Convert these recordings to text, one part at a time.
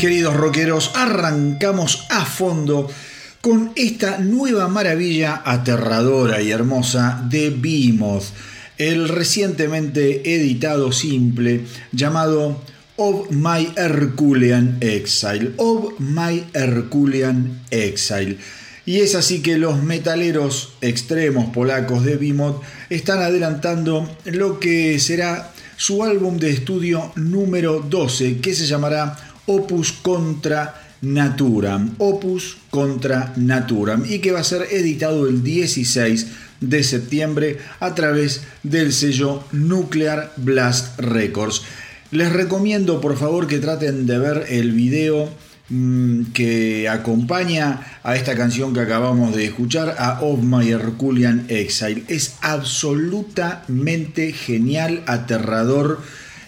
Queridos rockeros, arrancamos a fondo con esta nueva maravilla aterradora y hermosa de Behemoth, el recientemente editado simple llamado Of My Herculean Exile. Of My Herculean Exile. Y es así que los metaleros extremos polacos de Behemoth están adelantando lo que será su álbum de estudio número 12, que se llamará Opus Contra Naturam. Opus Contra Naturam. Y que va a ser editado el 16 de septiembre a través del sello Nuclear Blast Records. Les recomiendo por favor que traten de ver el video mm, que acompaña a esta canción que acabamos de escuchar, a Of My Herculean Exile. Es absolutamente genial, aterrador,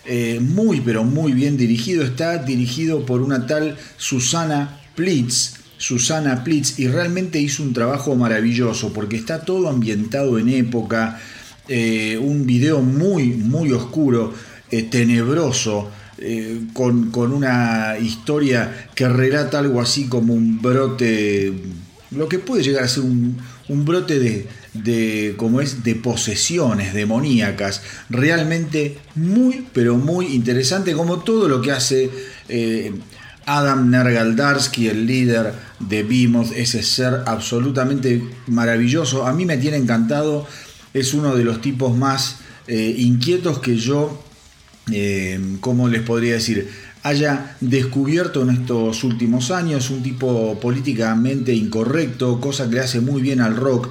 eh, muy pero muy bien dirigido. Está dirigido por una tal Susana Plitz. Susana Plitz y realmente hizo un trabajo maravilloso porque está todo ambientado en época, eh, un video muy muy oscuro, eh, tenebroso, con, una historia que relata algo así como un brote, lo que puede llegar a ser un, un brote de, de, como es, de posesiones demoníacas. Realmente muy, pero muy interesante, como todo lo que hace eh, Adam Nergaldarsky, el líder de Behemoth, ese ser absolutamente maravilloso. A mí me tiene encantado, es uno de los tipos más eh, inquietos que yo, eh, ¿cómo les podría decir? haya descubierto en estos últimos años un tipo políticamente incorrecto, cosa que le hace muy bien al rock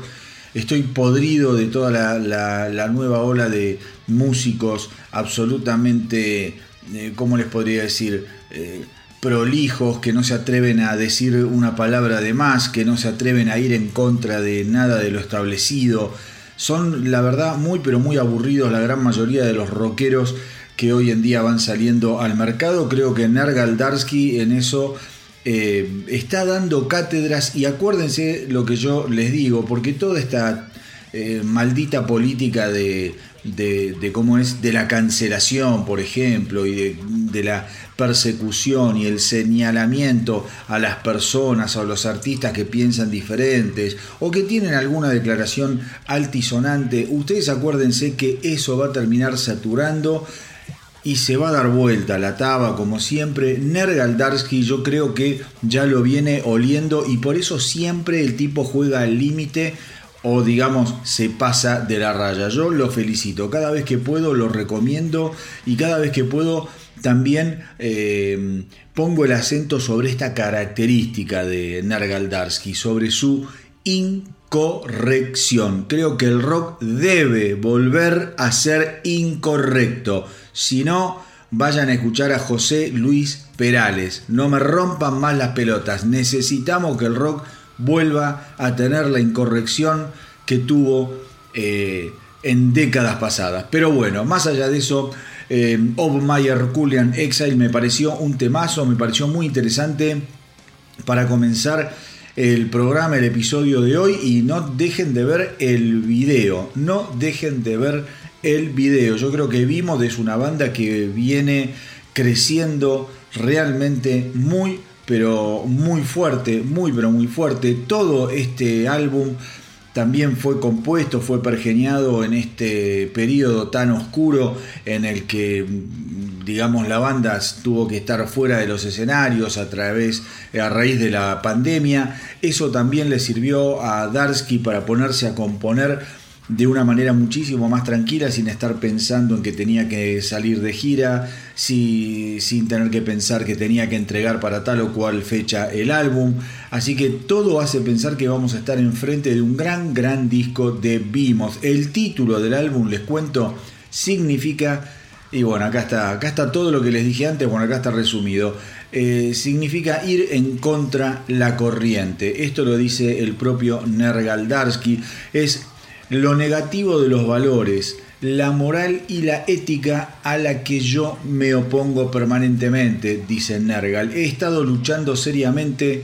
estoy podrido de toda la, nueva ola de músicos absolutamente, eh, ¿cómo les podría decir? Eh, prolijos, que no se atreven a decir una palabra de más, que no se atreven a ir en contra de nada de lo establecido. Son, la verdad, muy pero muy aburridos la gran mayoría de los rockeros que hoy en día van saliendo al mercado. Creo que Nergal Darsky en eso eh, está dando cátedras y acuérdense lo que yo les digo, porque toda esta eh, maldita política de, cómo es, de la cancelación, por ejemplo, y de, la persecución y el señalamiento a las personas o a los artistas que piensan diferentes o que tienen alguna declaración altisonante, ustedes acuérdense que eso va a terminar saturando y se va a dar vuelta la taba como siempre. Nergaldarsky yo creo que ya lo viene oliendo y por eso siempre el tipo juega al límite o digamos se pasa de la raya. Yo lo felicito, cada vez que puedo lo recomiendo y cada vez que puedo también eh, pongo el acento sobre esta característica de Nergaldarsky, sobre su incorrección. Creo que el rock debe volver a ser incorrecto. Si no, vayan a escuchar a José Luis Perales. No me rompan más las pelotas. Necesitamos que el rock vuelva a tener la incorrección que tuvo eh, en décadas pasadas. Pero bueno, más allá de eso, eh, Herculean Exile me pareció un temazo, me pareció muy interesante para comenzar el programa, el episodio de hoy y no dejen de ver el video, no dejen de ver el video. Yo creo que vimos es una banda que viene creciendo realmente muy, pero muy fuerte, muy, pero muy fuerte. Todo este álbum también fue compuesto, fue pergeniado en este periodo tan oscuro en el que digamos la banda tuvo que estar fuera de los escenarios a través a raíz de la pandemia. Eso también le sirvió a Darsky para ponerse a componer de una manera muchísimo más tranquila, sin estar pensando en que tenía que salir de gira, sin tener que pensar que tenía que entregar para tal o cual fecha el álbum. Así que todo hace pensar que vamos a estar enfrente de un gran, gran disco de Behemoth. El título del álbum, les cuento, significa, y bueno, acá está, acá está todo lo que les dije antes, bueno, acá está resumido. Eh, significa ir en contra la corriente. Esto lo dice el propio Nergaldarsky. Es lo negativo de los valores, la moral y la ética a la que yo me opongo permanentemente, dice Nergal. He estado luchando seriamente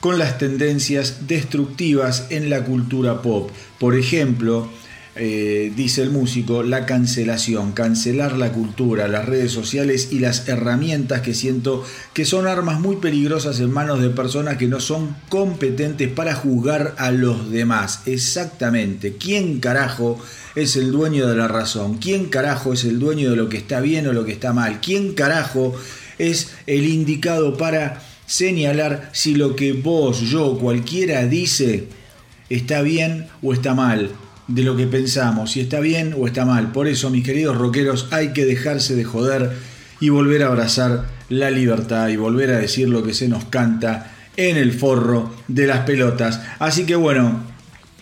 con las tendencias destructivas en la cultura pop. Por ejemplo, eh, dice el músico, la cancelación, cancelar la cultura, las redes sociales y las herramientas que siento que son armas muy peligrosas en manos de personas que no son competentes para juzgar a los demás. Exactamente. ¿Quién carajo es el dueño de la razón? ¿Quién carajo es el dueño de lo que está bien o lo que está mal? ¿Quién carajo es el indicado para señalar si lo que vos, yo, cualquiera dice está bien o está mal? De lo que pensamos, si está bien o está mal. Por eso, mis queridos rockeros, hay que dejarse de joder y volver a abrazar la libertad y volver a decir lo que se nos canta en el forro de las pelotas. Así que bueno,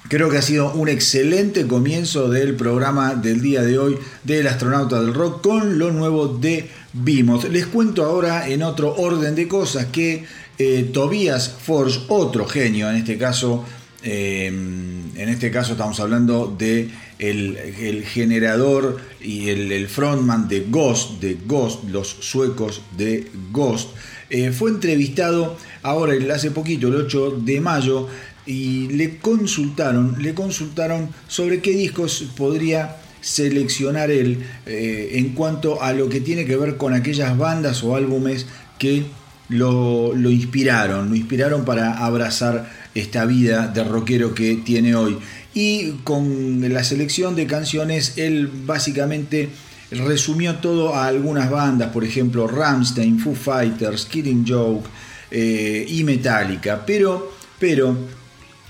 creo que ha sido un excelente comienzo del programa del día de hoy del astronauta del rock con lo nuevo de Vimos. Les cuento ahora en otro orden de cosas que eh, Tobias Forge, otro genio en este caso, Em, en este caso estamos hablando de el, generador y el, frontman de Ghost, de Ghost, los suecos de Ghost. Eh, fue entrevistado ahora hace poquito, el 8 de mayo, y le consultaron, le consultaron sobre qué discos podría seleccionar él eh, en cuanto a lo que tiene que ver con aquellas bandas o álbumes que lo, inspiraron, lo inspiraron para abrazar esta vida de rockero que tiene hoy. Y con la selección de canciones, él básicamente resumió todo a algunas bandas, por ejemplo, Ramstein, Foo Fighters, Killing Joke eh, y Metallica. Pero, pero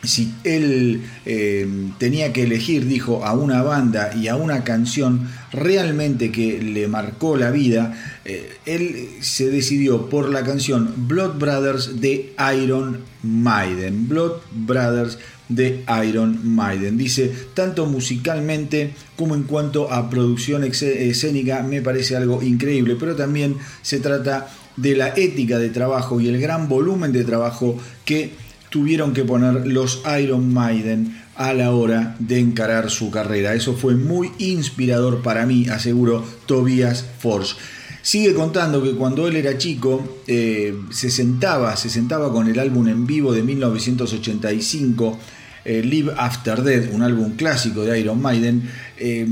si él eh, tenía que elegir, dijo, a una banda y a una canción realmente que le marcó la vida, eh, él se decidió por la canción Blood Brothers de Iron Maiden. Blood Brothers de Iron Maiden. Dice, tanto musicalmente como en cuanto a producción escénica me parece algo increíble, pero también se trata de la ética de trabajo y el gran volumen de trabajo que tuvieron que poner los Iron Maiden a la hora de encarar su carrera. Eso fue muy inspirador para mí, aseguró Tobias Forge. Sigue contando que cuando él era chico eh, se sentaba, se sentaba con el álbum en vivo de 1985, eh, Live After Death, un álbum clásico de Iron Maiden, eh,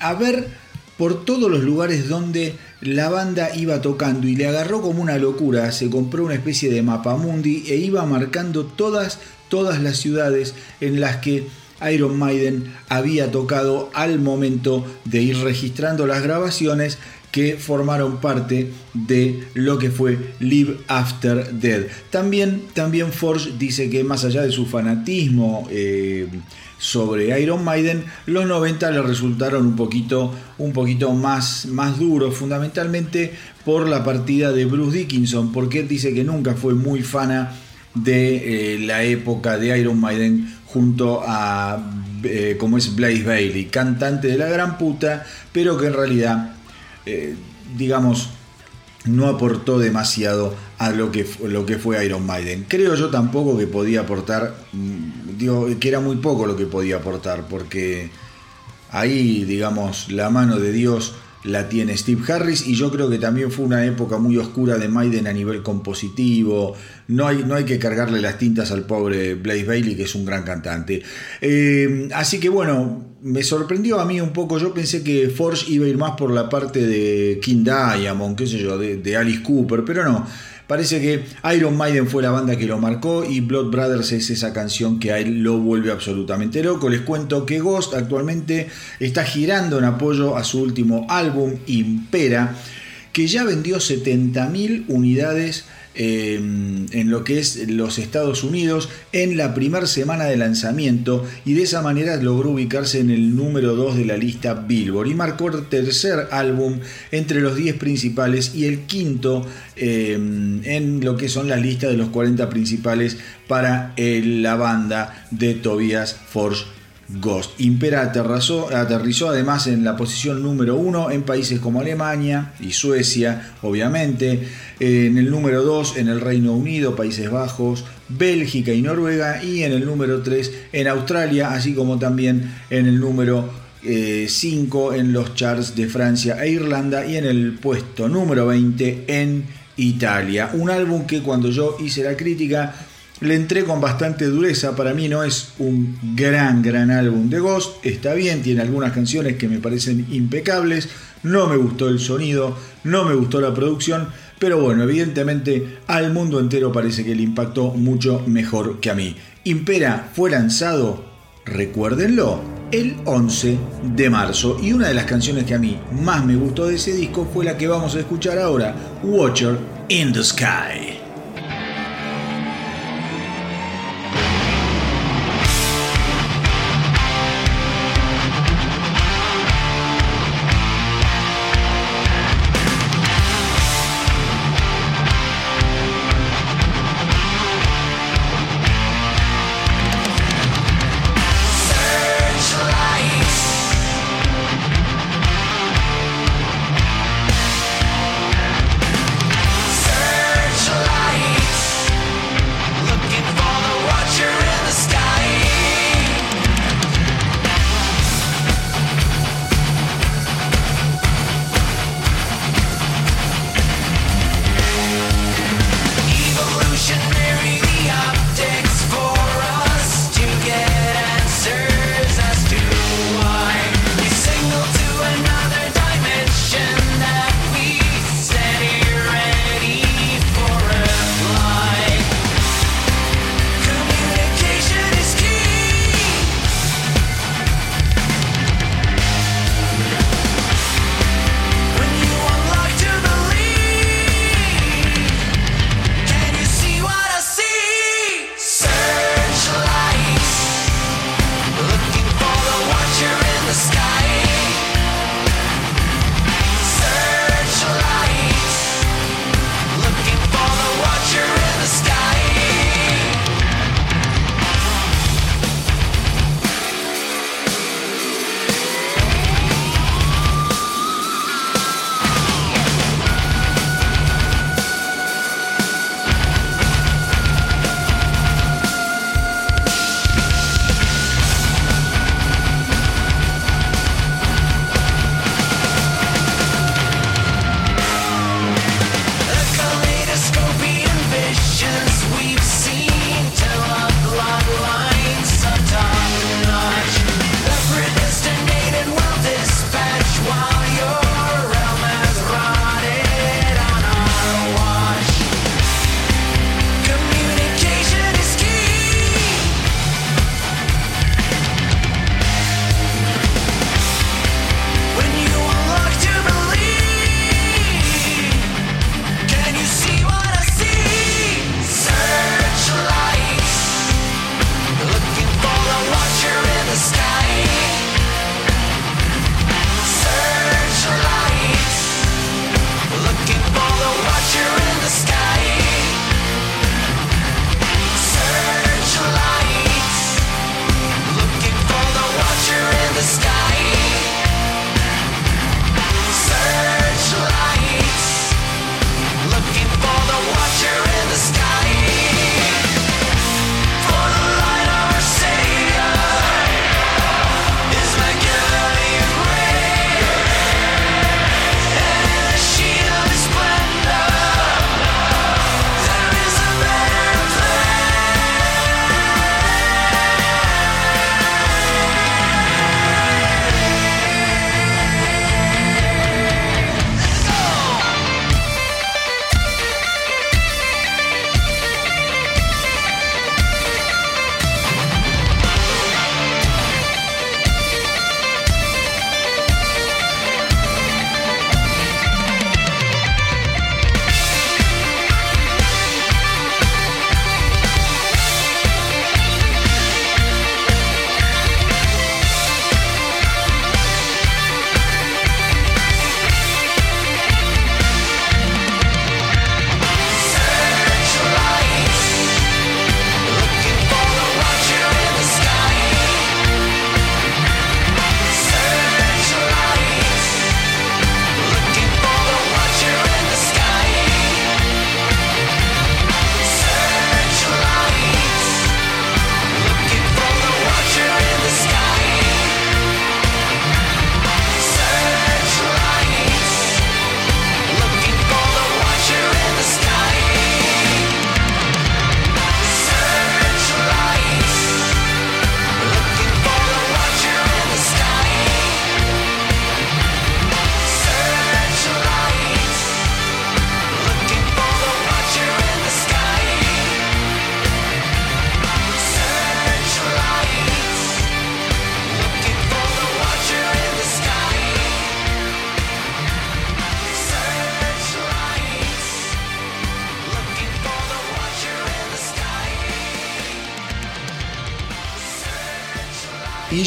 a ver por todos los lugares donde la banda iba tocando y le agarró como una locura, se compró una especie de mapamundi e iba marcando todas, todas las ciudades en las que Iron Maiden había tocado al momento de ir registrando las grabaciones que formaron parte de lo que fue Live After Dead. También, también Forge dice que más allá de su fanatismo eh, sobre Iron Maiden, los 90 le resultaron un poquito, un poquito más, más duros, fundamentalmente por la partida de Bruce Dickinson, porque dice que nunca fue muy fana de eh, la época de Iron Maiden junto a eh, como es Blaze Bailey, cantante de la gran puta, pero que en realidad, eh, digamos, no aportó demasiado a lo que, lo que fue Iron Maiden. Creo yo tampoco que podía aportar, mm, digo, que era muy poco lo que podía aportar, porque ahí, digamos, la mano de Dios la tiene Steve Harris y yo creo que también fue una época muy oscura de Maiden a nivel compositivo. No hay, no hay que cargarle las tintas al pobre Blaze Bailey, que es un gran cantante. Eh, así que bueno, me sorprendió a mí un poco. Yo pensé que Force iba a ir más por la parte de King Diamond, qué sé yo, de Alice Cooper, pero no. Parece que Iron Maiden fue la banda que lo marcó y Blood Brothers es esa canción que a él lo vuelve absolutamente loco. Les cuento que Ghost actualmente está girando en apoyo a su último álbum, Impera, que ya vendió 70.000 unidades Em, en lo que es los Estados Unidos en la primera semana de lanzamiento y de esa manera logró ubicarse en el número 2 de la lista Billboard y marcó el tercer álbum entre los 10 principales y el quinto em, en lo que son las listas de los 40 principales para la banda de Tobias Forge Ghost. Impera aterrizó, además en la posición número uno en países como Alemania y Suecia, obviamente. En el número 2 en el Reino Unido, Países Bajos, Bélgica y Noruega. Y en el número 3 en Australia, así como también en el número 5 eh, en los charts de Francia e Irlanda. Y en el puesto número 20 en Italia. Un álbum que cuando yo hice la crítica le entré con bastante dureza. Para mí no es un gran, gran álbum de Ghost. Está bien, tiene algunas canciones que me parecen impecables. No me gustó el sonido, no me gustó la producción. Pero bueno, evidentemente al mundo entero parece que le impactó mucho mejor que a mí. Impera fue lanzado, recuérdenlo, el 11 de marzo. Y una de las canciones que a mí más me gustó de ese disco fue la que vamos a escuchar ahora, Watcher in the Sky.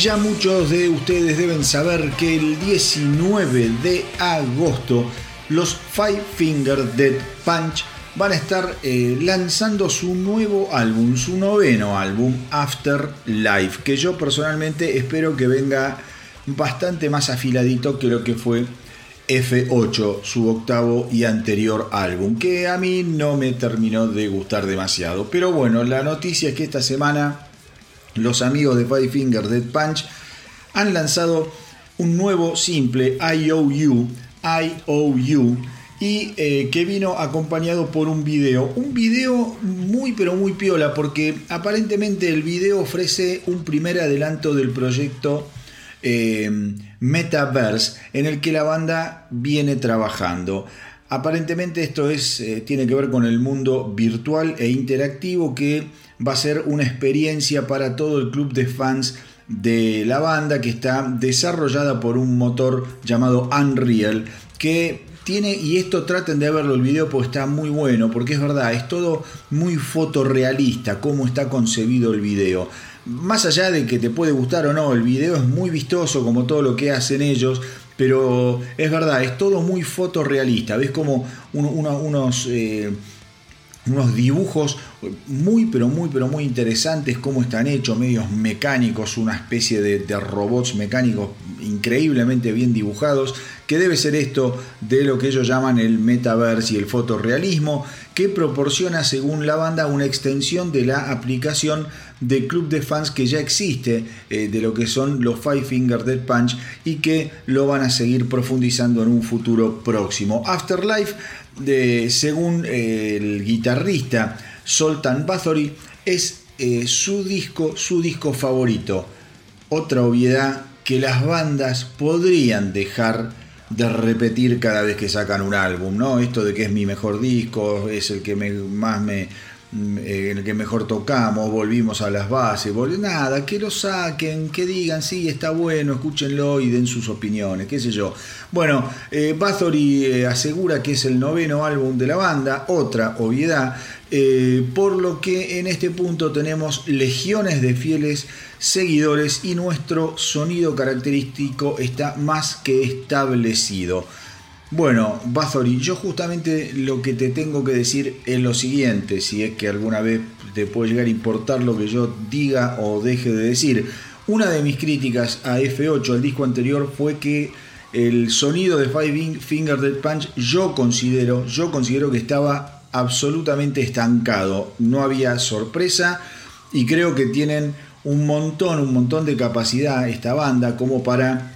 Ya muchos de ustedes deben saber que el 19 de agosto los Five Finger Dead Punch van a estar eh, lanzando su nuevo álbum, su noveno álbum, After Life, que yo personalmente espero que venga bastante más afiladito que lo que fue F8, su octavo y anterior álbum, que a mí no me terminó de gustar demasiado. Pero bueno, la noticia es que esta semana los amigos de Five Finger Dead Punch han lanzado un nuevo simple IOU, IOU, y eh, que vino acompañado por un video. Un video muy pero muy piola porque aparentemente el video ofrece un primer adelanto del proyecto eh, Metaverse en el que la banda viene trabajando. Aparentemente esto es, eh, tiene que ver con el mundo virtual e interactivo que va a ser una experiencia para todo el club de fans de la banda que está desarrollada por un motor llamado Unreal que tiene, y esto traten de verlo el video porque está muy bueno, porque es verdad, es todo muy fotorrealista, cómo está concebido el video. Más allá de que te puede gustar o no, el video es muy vistoso como todo lo que hacen ellos, pero es verdad, es todo muy fotorrealista. Ves como unos... Eh, unos dibujos muy pero muy pero muy interesantes cómo están hechos, medios mecánicos, una especie de, robots mecánicos increíblemente bien dibujados, que debe ser esto de lo que ellos llaman el metaverse y el fotorrealismo, que proporciona según la banda una extensión de la aplicación de club de fans que ya existe eh, de lo que son los Five Finger Dead Punch y que lo van a seguir profundizando en un futuro próximo. Afterlife según eh, el guitarrista Soltan Bathory, es eh, su disco, su disco favorito. Otra obviedad que las bandas podrían dejar de repetir cada vez que sacan un álbum, ¿no? Esto de que es mi mejor disco, es el que más me, en el que mejor tocamos, volvimos a las bases, nada, que lo saquen, que digan, sí, está bueno, escúchenlo y den sus opiniones, qué sé yo. Bueno, eh, Bathory eh, asegura que es el noveno álbum de la banda, otra obviedad, eh, por lo que en este punto tenemos legiones de fieles seguidores y nuestro sonido característico está más que establecido. Bueno, Bathory, yo justamente lo que te tengo que decir es lo siguiente, si es que alguna vez te puede llegar a importar lo que yo diga o deje de decir. Una de mis críticas a F8, al disco anterior, fue que el sonido de Five Finger Dead Punch yo considero, yo considero que estaba absolutamente estancado. No había sorpresa y creo que tienen un montón, un montón de capacidad esta banda como para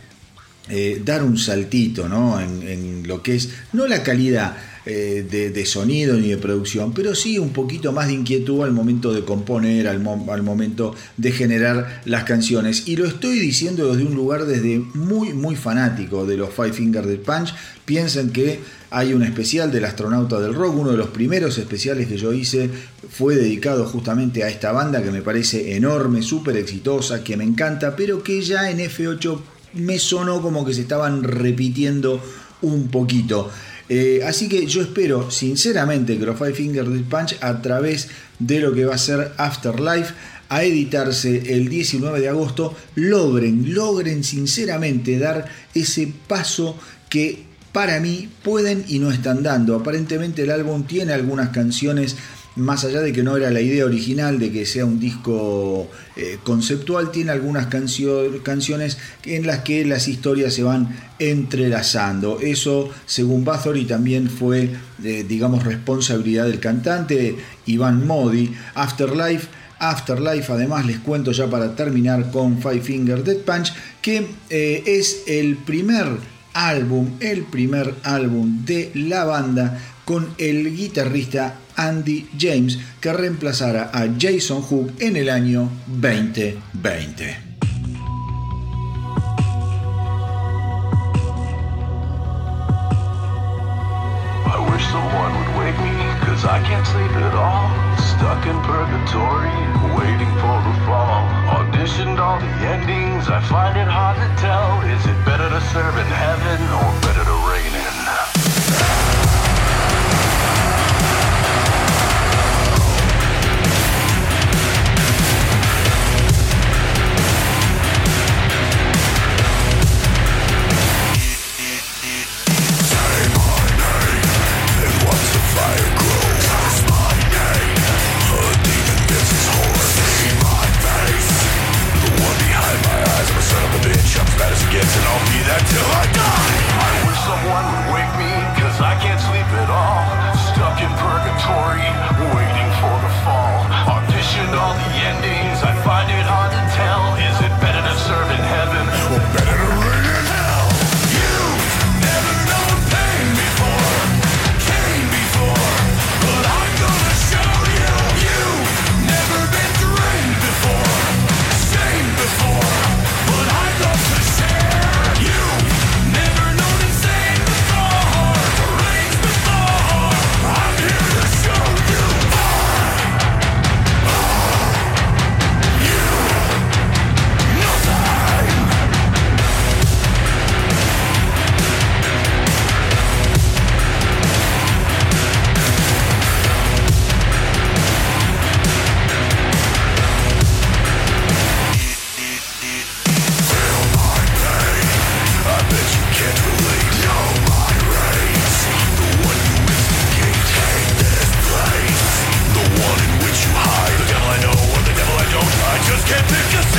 eh, dar un saltito ¿no? en, lo que es, no la calidad eh, de, sonido ni de producción, pero sí un poquito más de inquietud al momento de componer, al, momento de generar las canciones. Y lo estoy diciendo desde un lugar desde muy, muy fanático de los Five Finger Dead Punch. Piensen que hay un especial del astronauta del rock, uno de los primeros especiales que yo hice fue dedicado justamente a esta banda que me parece enorme, súper exitosa, que me encanta, pero que ya en F8 me sonó como que se estaban repitiendo un poquito. Eh, así que yo espero sinceramente que los Five Finger Death Punch a través de lo que va a ser Afterlife a editarse el 19 de agosto logren, logren sinceramente dar ese paso que para mí pueden y no están dando. Aparentemente el álbum tiene algunas canciones más allá de que no era la idea original de que sea un disco eh, conceptual, tiene algunas canciones en las que las historias se van entrelazando. Eso, según Bathory, también fue, eh, digamos, responsabilidad del cantante Iván Modi. Afterlife Afterlife, además les cuento ya para terminar con Five Finger Dead Punch, que eh, es el primer álbum, el primer álbum de la banda con el guitarrista Andy James, que reemplazara a Jason Hook en el año 2020. I can't sleep at all. Stuck in purgatory, waiting for the fall. Auditioned all the endings, I find it hard to tell. Is it better to serve in heaven or better to Bad as it gets, and I'll be that till I die. I wish someone would wake me, cause I can't sleep at all. Stuck in purgatory, waiting for the fall. Auditioned all the endings, I find it hard to tell. can't pick us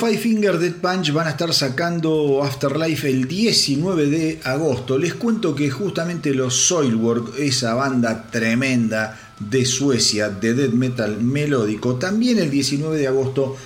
Five Finger Dead Punch van a estar sacando Afterlife el 19 de agosto. Les cuento que justamente los Soilwork, esa banda tremenda de Suecia de death metal melódico, también el 19 de agosto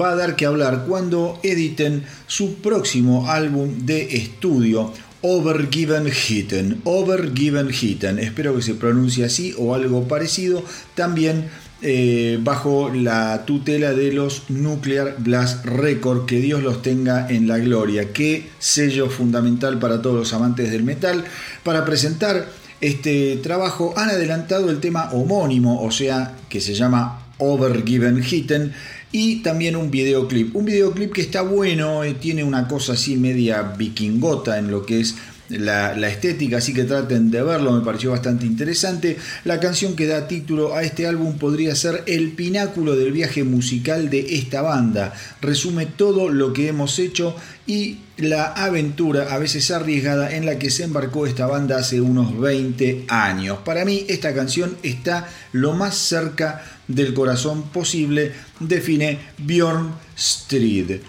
va a dar que hablar cuando editen su próximo álbum de estudio. Overgiven Hitten, Overgiven Hitten, espero que se pronuncie así o algo parecido. También eh, bajo la tutela de los Nuclear Blast Record, que Dios los tenga en la gloria. Qué sello fundamental para todos los amantes del metal. Para presentar este trabajo han adelantado el tema homónimo, o sea, que se llama Overgiven Hitten, y también un videoclip. Un videoclip que está bueno, eh, tiene una cosa así media vikingota en lo que es la, estética, así que traten de verlo, me pareció bastante interesante. La canción que da título a este álbum podría ser el pináculo del viaje musical de esta banda. Resume todo lo que hemos hecho y la aventura a veces arriesgada en la que se embarcó esta banda hace unos 20 años. Para mí esta canción está lo más cerca del corazón posible, define Bjorn Street.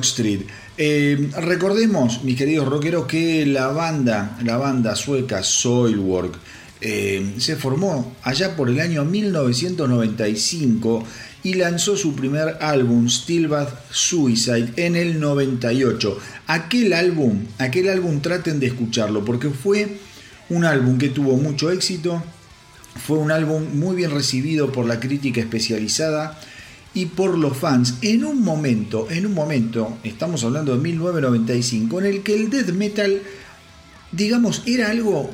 Street. Eh, recordemos, mis queridos rockeros, que la banda, la banda sueca Soilwork, eh, se formó allá por el año 1995 y lanzó su primer álbum, Stillbath Suicide, en el 98. Aquel álbum, aquel álbum traten de escucharlo porque fue un álbum que tuvo mucho éxito, fue un álbum muy bien recibido por la crítica especializada y por los fans en un momento, en un momento, estamos hablando de 1995, en el que el death metal, digamos, era algo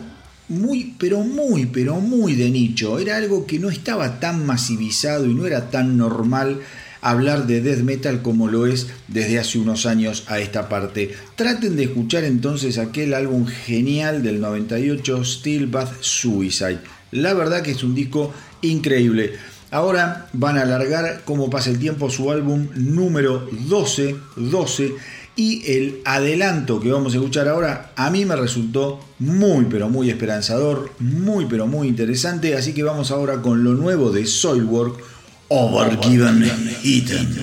muy, pero muy, pero muy de nicho. Era algo que no estaba tan masivizado y no era tan normal hablar de death metal como lo es desde hace unos años a esta parte. Traten de escuchar entonces aquel álbum genial del 98, Stillbath Suicide. La verdad que es un disco increíble. Ahora van a alargar, como pasa el tiempo, su álbum número 12, 12 y el adelanto que vamos a escuchar ahora a mí me resultó muy pero muy esperanzador, muy pero muy interesante, así que vamos ahora con lo nuevo de Soilwork, Overgiven Eaten.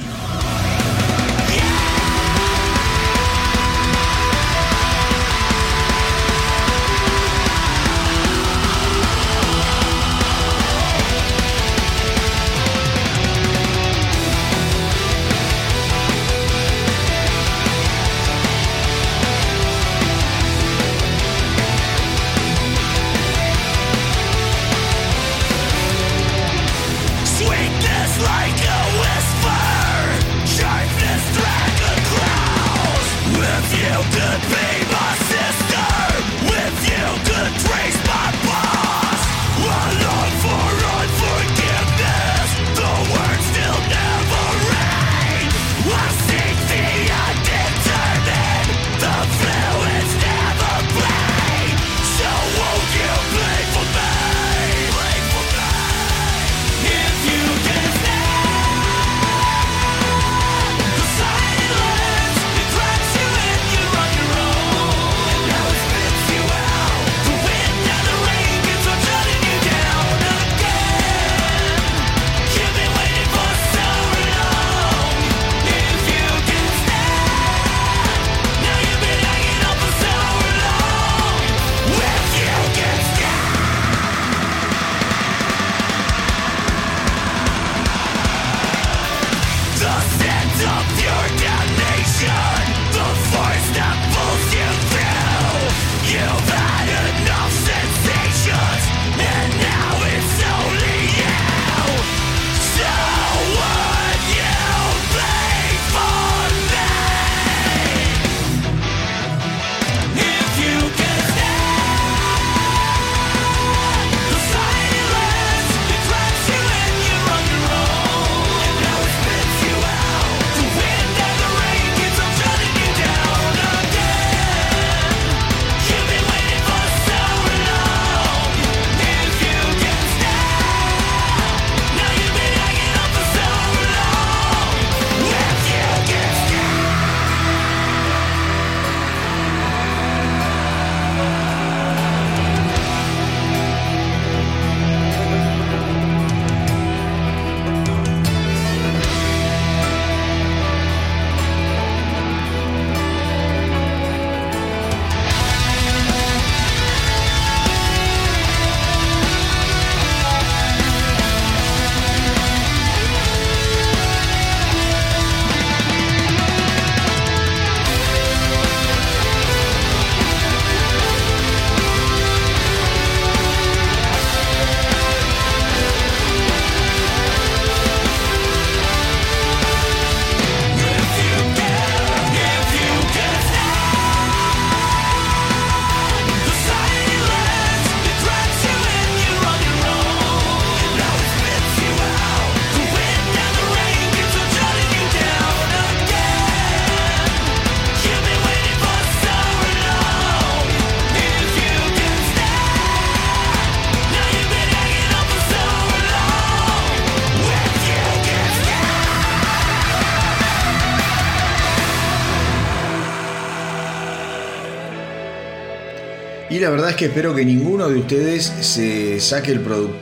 La verdad es que espero que ninguno de ustedes se saque el,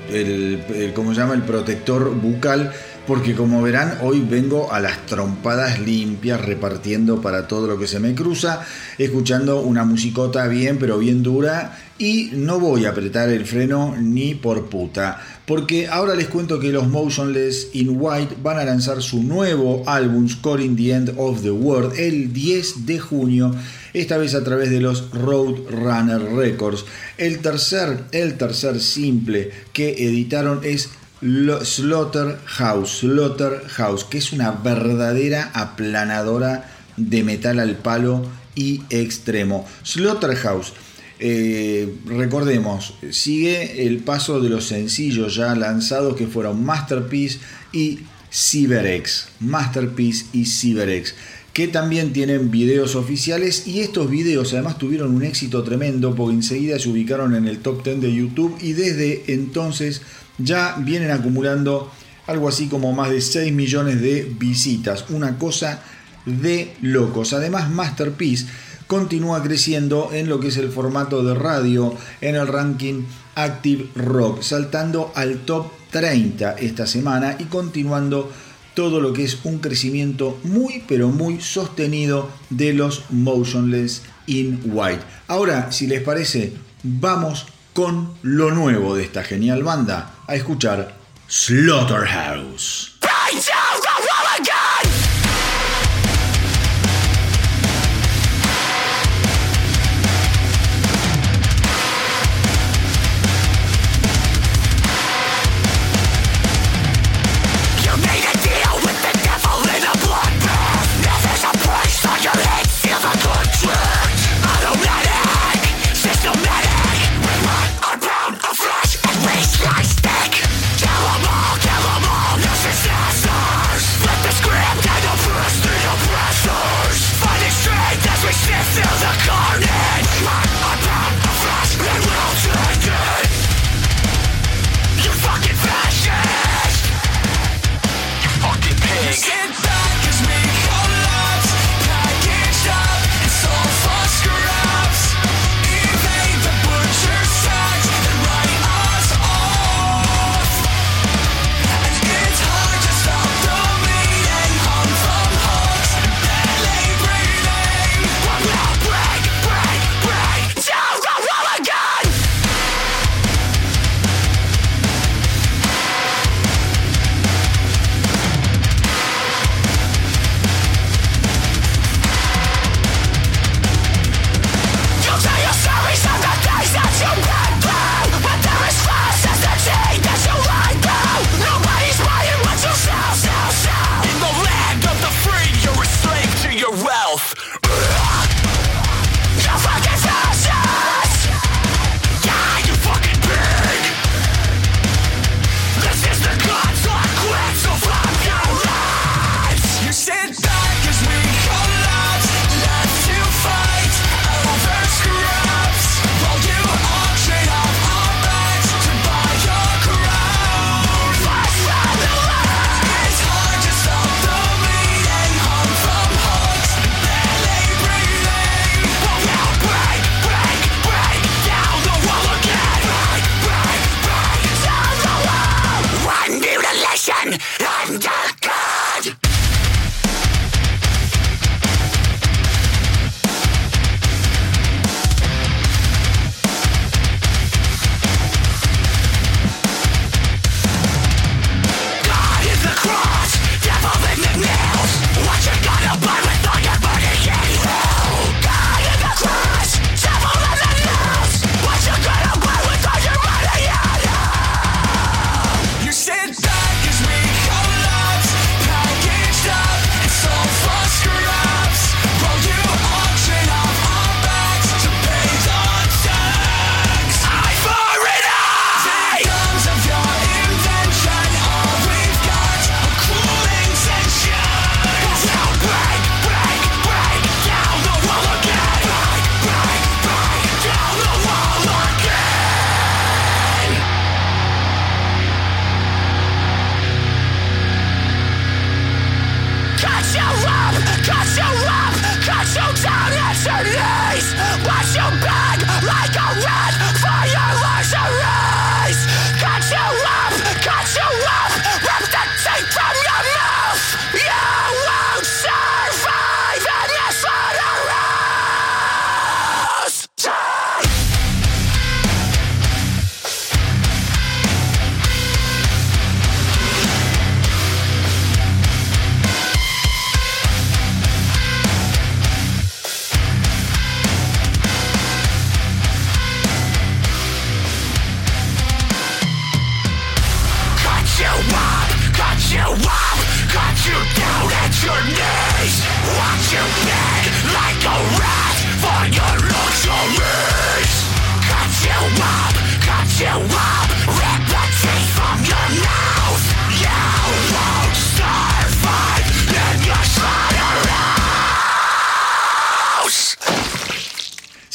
el, se llama? el protector bucal, porque como verán, hoy vengo a las trompadas limpias, repartiendo para todo lo que se me cruza, escuchando una musicota bien, pero bien dura Y no voy a apretar el freno ni por puta, porque ahora les cuento que los Motionless in White van a lanzar su nuevo álbum Scoring the End of the World el 10 de junio, esta vez a través de los Roadrunner Records. El tercer, el tercer simple que editaron es Slaughterhouse, Slaughterhouse, que es una verdadera aplanadora de metal al palo y extremo. Slaughterhouse, eh, recordemos, sigue el paso de los sencillos ya lanzados que fueron Masterpiece y CyberX. Masterpiece y CyberX que también tienen videos oficiales y estos videos además tuvieron un éxito tremendo porque enseguida se ubicaron en el top 10 de YouTube y desde entonces ya vienen acumulando algo así como más de 6 millones de visitas, una cosa de locos. Además, Masterpiece continúa creciendo en lo que es el formato de radio en el ranking Active Rock, saltando al top 30 esta semana y continuando todo lo que es un crecimiento muy pero muy sostenido de los Motionless in White. Ahora, si les parece, vamos con lo nuevo de esta genial banda a escuchar Slaughterhouse.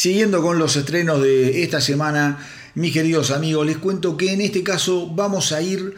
Siguiendo con los estrenos de esta semana, mis queridos amigos, les cuento que en este caso vamos a ir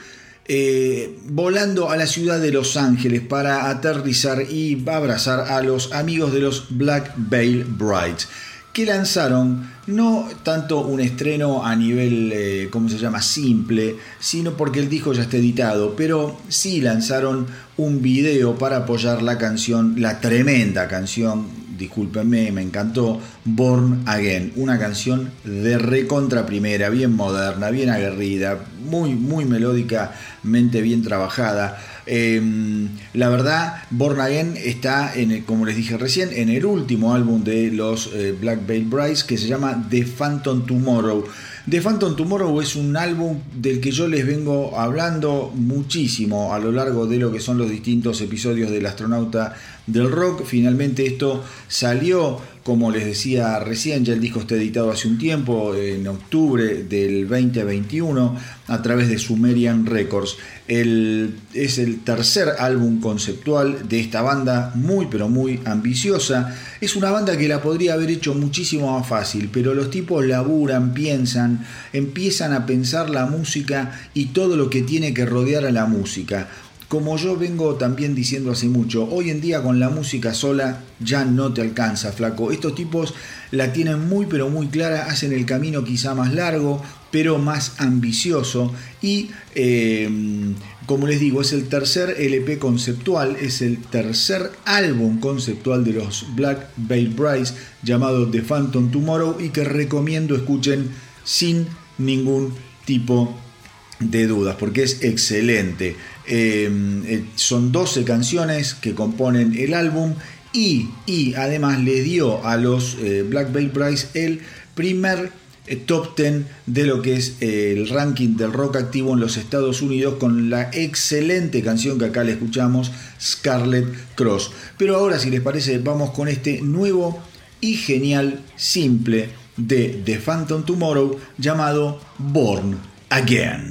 eh, volando a la ciudad de Los Ángeles para aterrizar y abrazar a los amigos de los Black Veil Brides que lanzaron no tanto un estreno a nivel, eh, ¿cómo se llama?, simple, sino porque el disco ya está editado, pero sí lanzaron un video para apoyar la canción, la tremenda canción, discúlpenme, me encantó, Born Again, una canción de recontra primera, bien moderna, bien aguerrida, muy, muy melódicamente bien trabajada. Em, la verdad, Born Again está, en como les dije recién, en el último álbum de los eh, Black Veil Brides que se llama The Phantom Tomorrow. The Phantom Tomorrow es un álbum del que yo les vengo hablando muchísimo a lo largo de lo que son los distintos episodios del astronauta del rock. Finalmente esto salió, como les decía recién, ya el disco está editado hace un tiempo, en octubre del 2021, a través de Sumerian Records. Es el tercer álbum conceptual de esta banda, muy pero muy ambiciosa. Es una banda que la podría haber hecho muchísimo más fácil, pero los tipos laburan, piensan, empiezan a pensar la música y todo lo que tiene que rodear a la música como yo vengo también diciendo hace mucho, hoy en día con la música sola ya no te alcanza, flaco. Estos tipos la tienen muy pero muy clara, hacen el camino quizá más largo, pero más ambicioso. Y em, como les digo, es el tercer LP conceptual, es el tercer álbum conceptual de los Black Veil Brides llamado The Phantom Tomorrow y que recomiendo escuchen sin ningún tipo de dudas, porque es excelente. Em, eh, son 12 canciones que componen el álbum y, y además le dio a los eh, Black Veil Brides el primer eh, top 10 de lo que es el ranking del rock activo en los Estados Unidos con la excelente canción que acá le escuchamos, Scarlet Cross. Pero ahora, si les parece, vamos con este nuevo y genial simple de The Phantom Tomorrow llamado Born Again.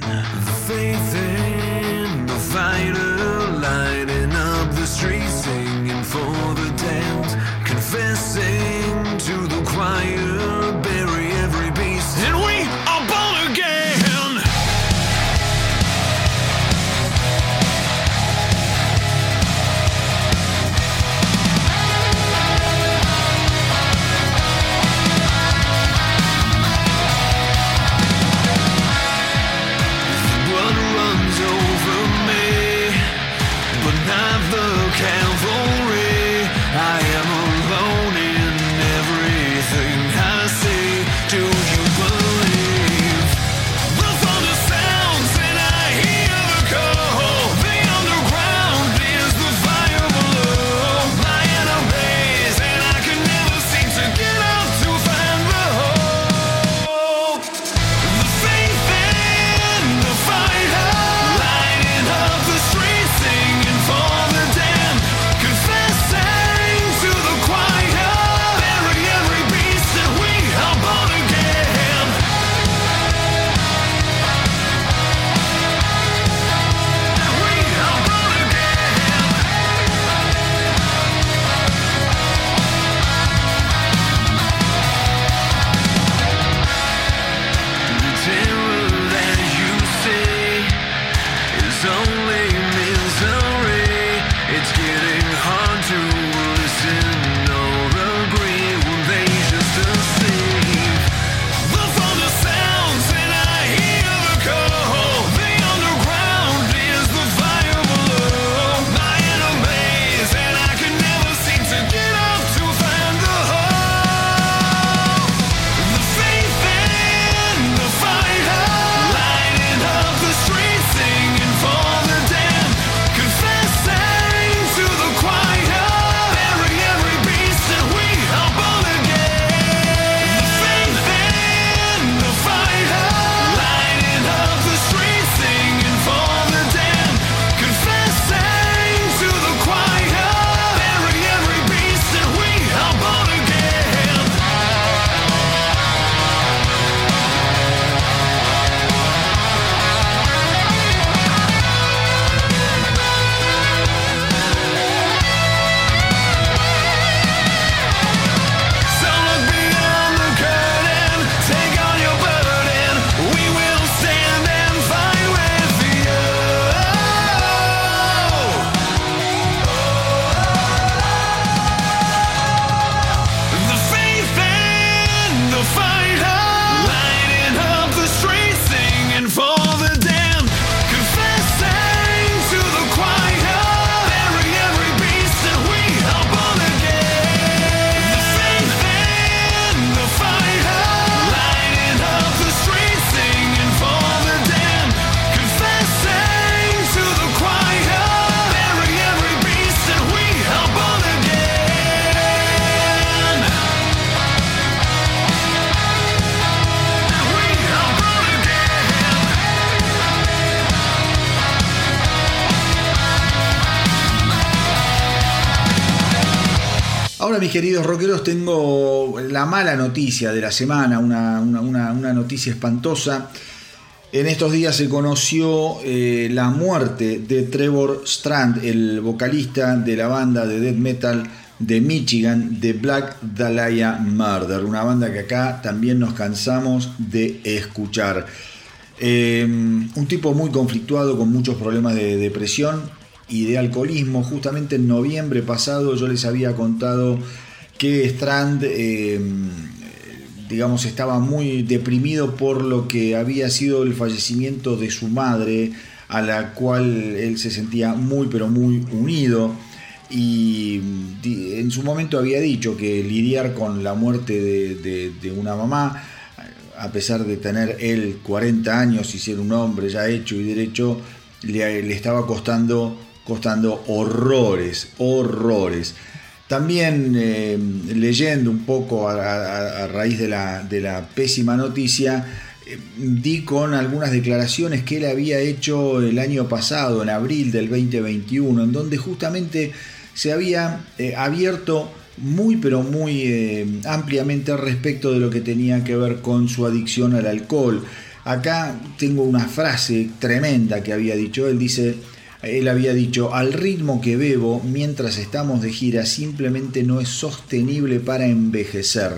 Mala noticia de la semana, una, noticia espantosa. En estos días se conoció eh, la muerte de Trevor Strand, el vocalista de la banda de death metal de Michigan, de Black Dahlia Murder, una banda que acá también nos cansamos de escuchar. Eh, un tipo muy conflictuado con muchos problemas de depresión y de alcoholismo. Justamente en noviembre pasado yo les había contado que Strand, eh, digamos, estaba muy deprimido por lo que había sido el fallecimiento de su madre, a la cual él se sentía muy, pero muy unido y en su momento había dicho que lidiar con la muerte de, una mamá, a pesar de tener él 40 años y ser un hombre ya hecho y derecho, le, estaba costando, costando horrores, horrores. También eh, leyendo un poco a, raíz de la, pésima noticia, eh, di con algunas declaraciones que él había hecho el año pasado, en abril del 2021, en donde justamente se había eh, abierto muy pero muy ampliamente respecto de lo que tenía que ver con su adicción al alcohol. Acá tengo una frase tremenda que había dicho, él dice, él había dicho, al ritmo que bebo mientras estamos de gira simplemente no es sostenible para envejecer.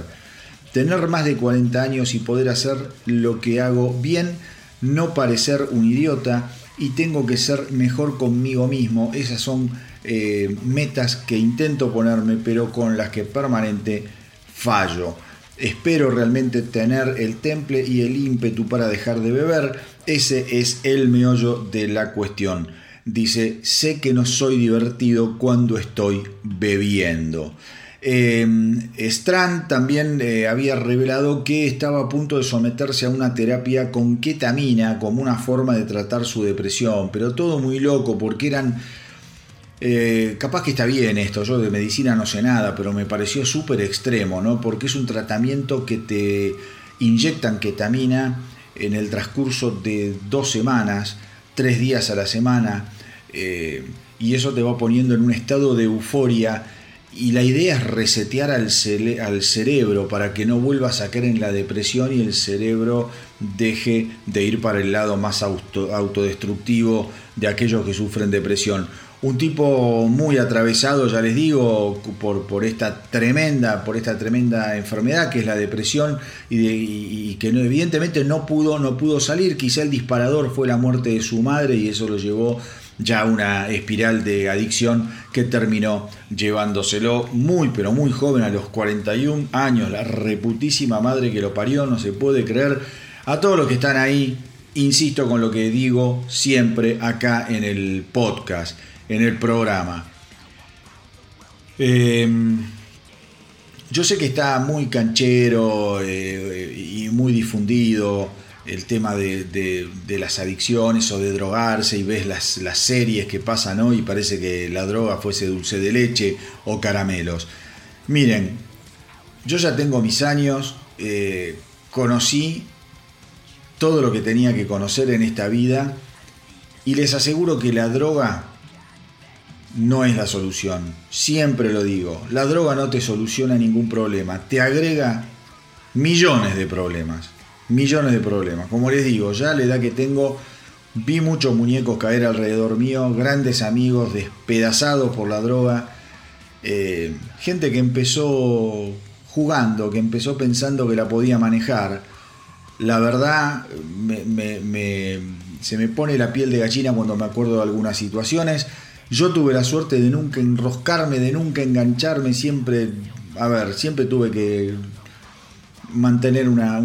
Tener más de 40 años y poder hacer lo que hago bien, no parecer un idiota y tengo que ser mejor conmigo mismo. Esas son eh, metas que intento ponerme, pero con las que permanente fallo. Espero realmente tener el temple y el ímpetu para dejar de beber. Ese es el meollo de la cuestión. Dice, sé que no soy divertido cuando estoy bebiendo. Eh, Strand también eh, había revelado que estaba a punto de someterse a una terapia con ketamina como una forma de tratar su depresión, pero todo muy loco porque eran eh, capaz que está bien esto, yo de medicina no sé nada, pero me pareció súper extremo, ¿no? Porque es un tratamiento que te inyectan ketamina en el transcurso de dos semanas, tres días a la semana, eh, y eso te va poniendo en un estado de euforia. Y la idea es resetear al, al cerebro para que no vuelvas a caer en la depresión y el cerebro deje de ir para el lado más autodestructivo de aquellos que sufren depresión un tipo muy atravesado, ya les digo, por, por, esta tremenda, por esta tremenda enfermedad que es la depresión y, que evidentemente no pudo, no pudo salir. Quizá el disparador fue la muerte de su madre y eso lo llevó ya a una espiral de adicción que terminó llevándoselo muy pero muy joven a los 41 años. La reputísima madre que lo parió, no se puede creer. A todos los que están ahí, insisto con lo que digo siempre acá en el podcast en el programa. Em, yo sé que está muy canchero eh, y muy difundido el tema de, las adicciones o de drogarse y ves las, series que pasan hoy y parece que la droga fuese dulce de leche o caramelos. Miren, yo ya tengo mis años, eh, conocí todo lo que tenía que conocer en esta vida y les aseguro que la droga no es la solución. Siempre lo digo, la droga no te soluciona ningún problema, te agrega millones de problemas, millones de problemas. Como les digo, ya a la edad que tengo, vi muchos muñecos caer alrededor mío, grandes amigos despedazados por la droga, eh, gente que empezó jugando, que empezó pensando que la podía manejar. La verdad, se me pone la piel de gallina cuando me acuerdo de algunas situaciones yo tuve la suerte de nunca enroscarme, de nunca engancharme, siempre, a ver, siempre tuve que mantener una,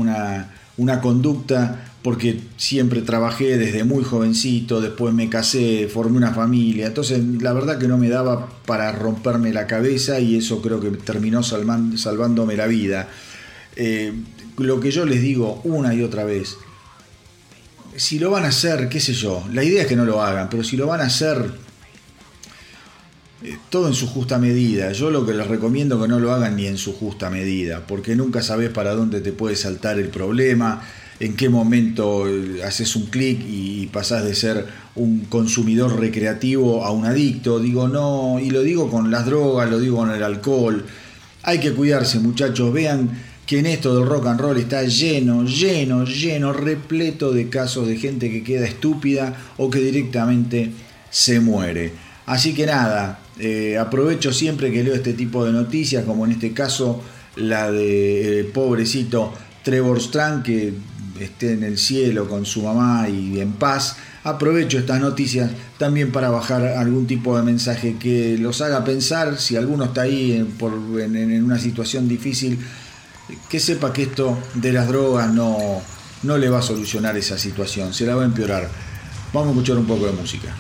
una, conducta porque siempre trabajé desde muy jovencito, después me casé, formé una familia, entonces la verdad que no me daba para romperme la cabeza y eso creo que terminó salvándome la vida. Eh, lo que yo les digo una y otra vez, si lo van a hacer, qué sé yo, la idea es que no lo hagan, pero si lo van a hacer, eh, todo en su justa medida. Yo lo que les recomiendo que no lo hagan ni en su justa medida, porque nunca sabes para dónde te puede saltar el problema, en qué momento eh, haces un clic y pasás de ser un consumidor recreativo a un adicto. Digo, no, y lo digo con las drogas, lo digo con el alcohol. Hay que cuidarse muchachos, vean que en esto del rock and roll está lleno, lleno, lleno, repleto de casos de gente que queda estúpida o que directamente se muere. Así que nada, eh, aprovecho siempre que leo este tipo de noticias, como en este caso la de eh, pobrecito Trevor Strang, que esté en el cielo con su mamá y en paz. Aprovecho estas noticias también para bajar algún tipo de mensaje que los haga pensar, si alguno está ahí en, en una situación difícil, que sepa que esto de las drogas no, no le va a solucionar esa situación, se la va a empeorar. Vamos a escuchar un poco de música.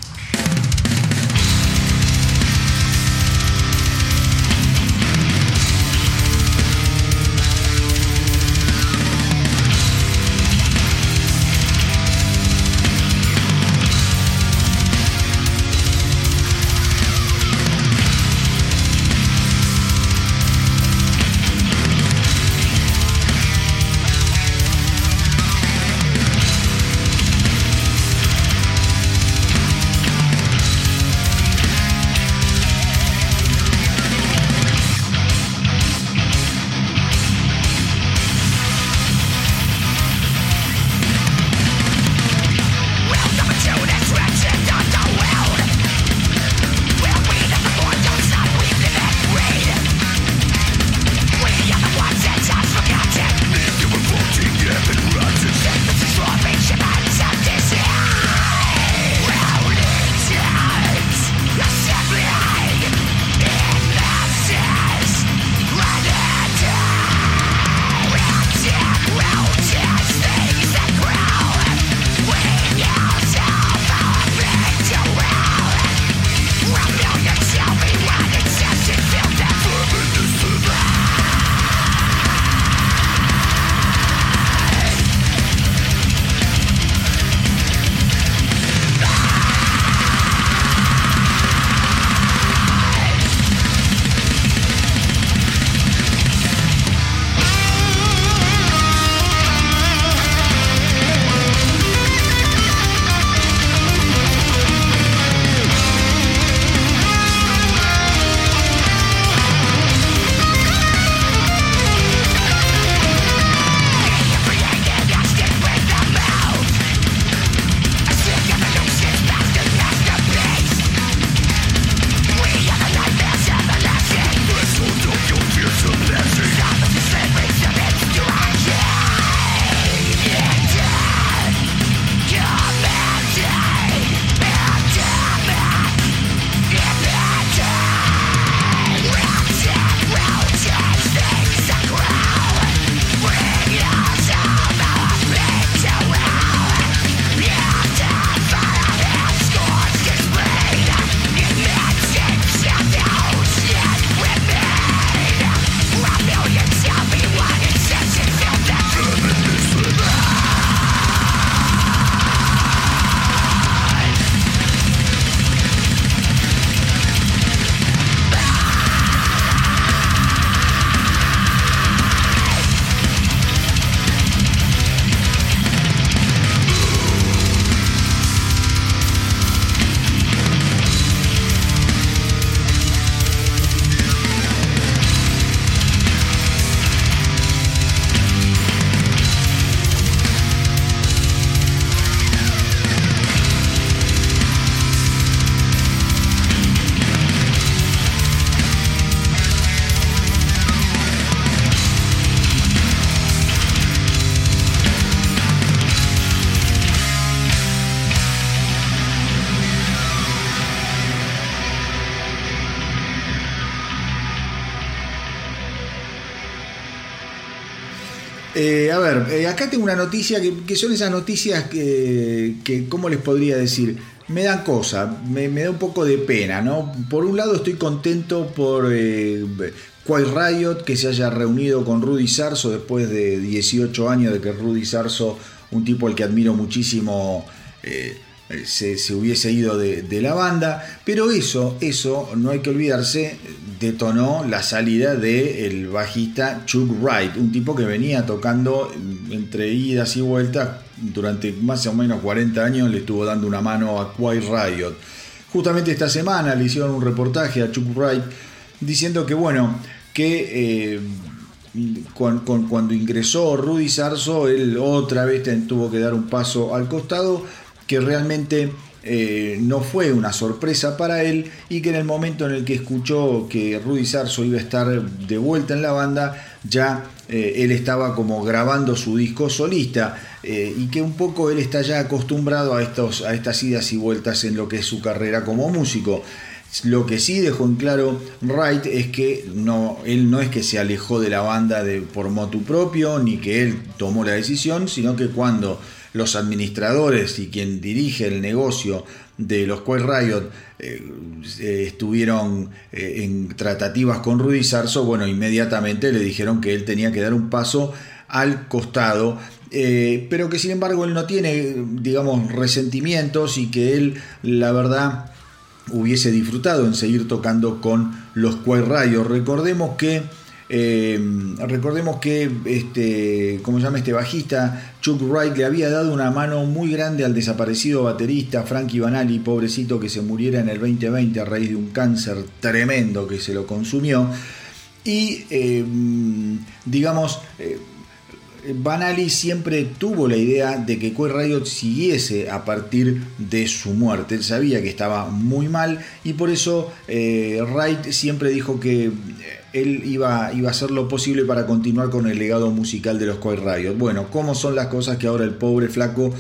Acá tengo una noticia que, son esas noticias que, que, ¿cómo les podría decir? Me dan cosa, me, da un poco de pena, ¿no? Por un lado estoy contento por eh, Riot que se haya reunido con Rudy Sarso después de 18 años de que Rudy Sarso, un tipo al que admiro muchísimo, eh, se, hubiese ido de, la banda, pero eso, eso, no hay que olvidarse, detonó la salida del bajista Chuck Wright, un tipo que venía tocando entre idas y vueltas durante más o menos 40 años, le estuvo dando una mano a Quiet Riot. Justamente esta semana le hicieron un reportaje a Chuck Wright diciendo que bueno, que eh, cuando ingresó Rudy Sarso, él otra vez tuvo que dar un paso al costado, que realmente eh, no fue una sorpresa para él y que en el momento en el que escuchó que Rudy Sarso iba a estar de vuelta en la banda, ya eh, él estaba como grabando su disco solista eh, y que un poco él está ya acostumbrado a, estos, a estas idas y vueltas en lo que es su carrera como músico. Lo que sí dejó en claro Wright es que no, él no es que se alejó de la banda de, por motu propio, ni que él tomó la decisión, sino que cuando los administradores y quien dirige el negocio de los Quiet Riot eh, eh, estuvieron eh, en tratativas con Rudy Sarso, bueno, inmediatamente le dijeron que él tenía que dar un paso al costado, pero que sin embargo él no tiene, digamos, resentimientos y que él, la verdad, hubiese disfrutado en seguir tocando con los Quiet Riot. Recordemos que eh, recordemos que, este, como llama este bajista, Chuck Wright le había dado una mano muy grande al desaparecido baterista Frankie Banali, pobrecito que se muriera en el 2020 a raíz de un cáncer tremendo que se lo consumió. Y, eh, digamos, eh, Banali siempre tuvo la idea de que Queer Riot siguiese a partir de su muerte. Él sabía que estaba muy mal y por eso eh, Wright siempre dijo que eh, él iba, iba, a hacer lo posible para continuar con el legado musical de los Queer Riot. Bueno, ¿cómo son las cosas que ahora el pobre flaco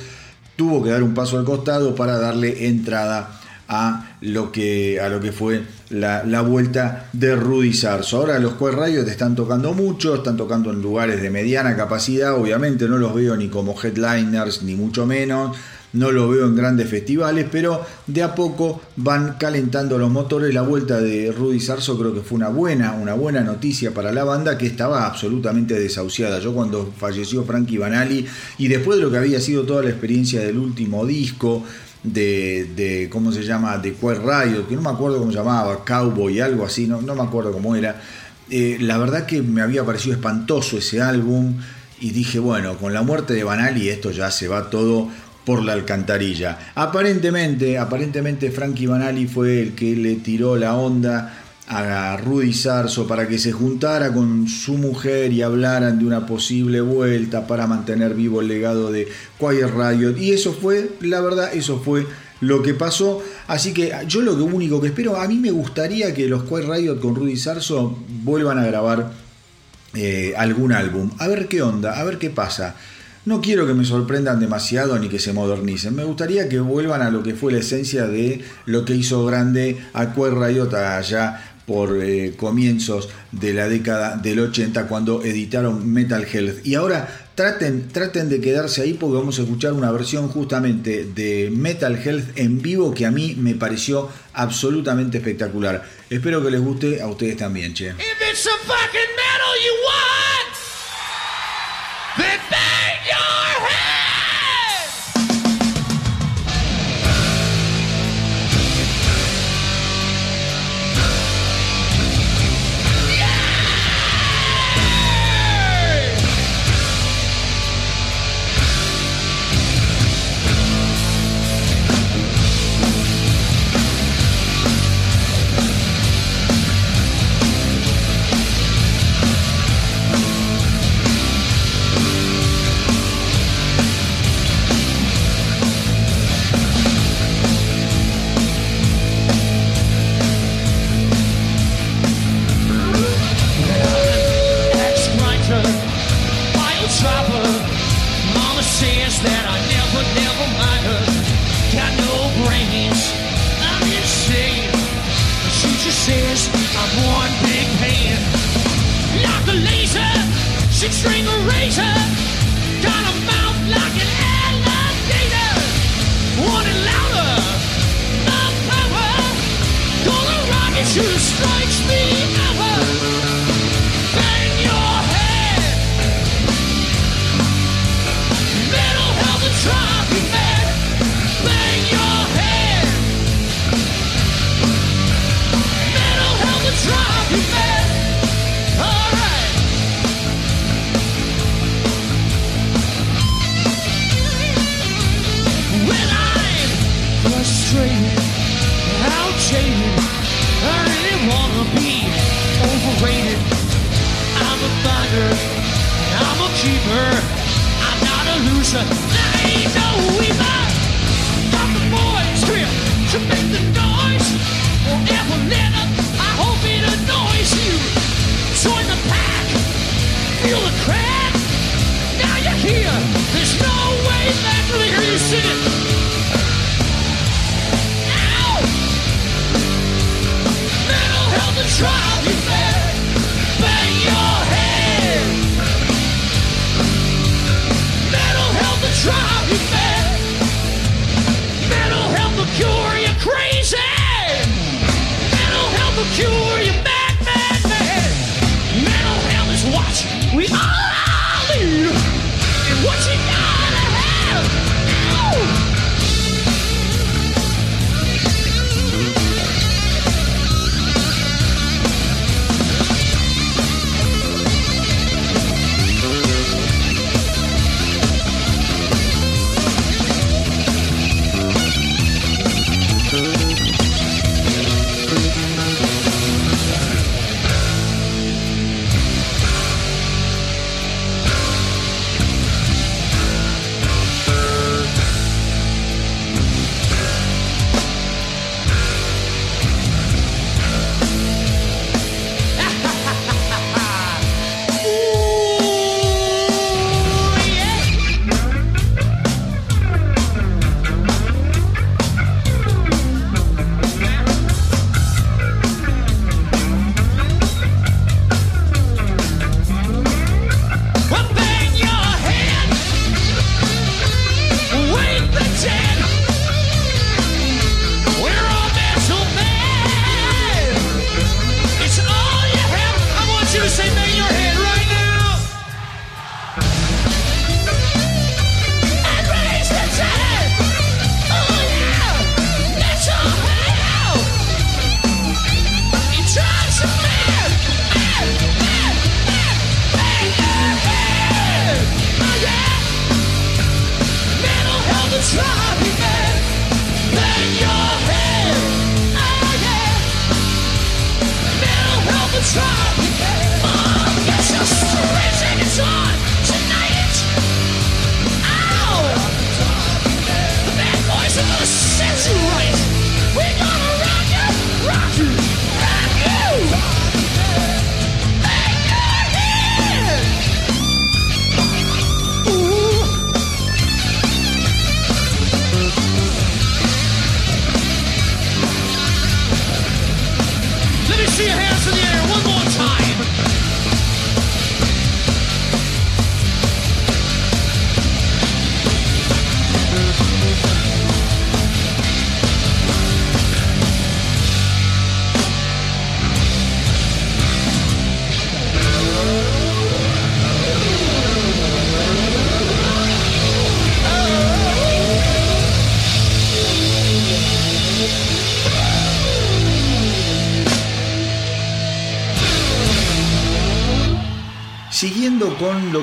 tuvo que dar un paso al costado para darle entrada a lo que, a lo que fue la, vuelta de Rudy Sarso. Ahora los Queer Rayos están tocando mucho, están tocando en lugares de mediana capacidad, obviamente no los veo ni como headliners, ni mucho menos, no los veo en grandes festivales, pero de a poco van calentando los motores. La vuelta de Rudy Sarso creo que fue una buena, una buena noticia para la banda que estaba absolutamente desahuciada. Yo cuando falleció Frankie Banali y después de lo que había sido toda la experiencia del último disco, de, ¿cómo se llama? De Queer Riot, que no me acuerdo cómo se llamaba, Cowboy, algo así, no, no me acuerdo cómo era. Eh, la verdad que me había parecido espantoso ese álbum y dije, bueno, con la muerte de Banali esto ya se va todo por la alcantarilla. Aparentemente, aparentemente Frankie Banali fue el que le tiró la onda a Rudy Sarso para que se juntara con su mujer y hablaran de una posible vuelta para mantener vivo el legado de Quiet Riot. Y eso fue, la verdad, eso fue lo que pasó. Así que yo lo único que espero, a mí me gustaría que los Quiet Riot con Rudy Sarso vuelvan a grabar eh, algún álbum. A ver qué onda, a ver qué pasa. No quiero que me sorprendan demasiado ni que se modernicen. Me gustaría que vuelvan a lo que fue la esencia de lo que hizo grande a Quiet Riot allá por eh, comienzos de la década del 80 cuando editaron Metal Health. Y ahora traten, traten de quedarse ahí porque vamos a escuchar una versión justamente de Metal Health en vivo que a mí me pareció absolutamente espectacular. Espero que les guste a ustedes también, che. lo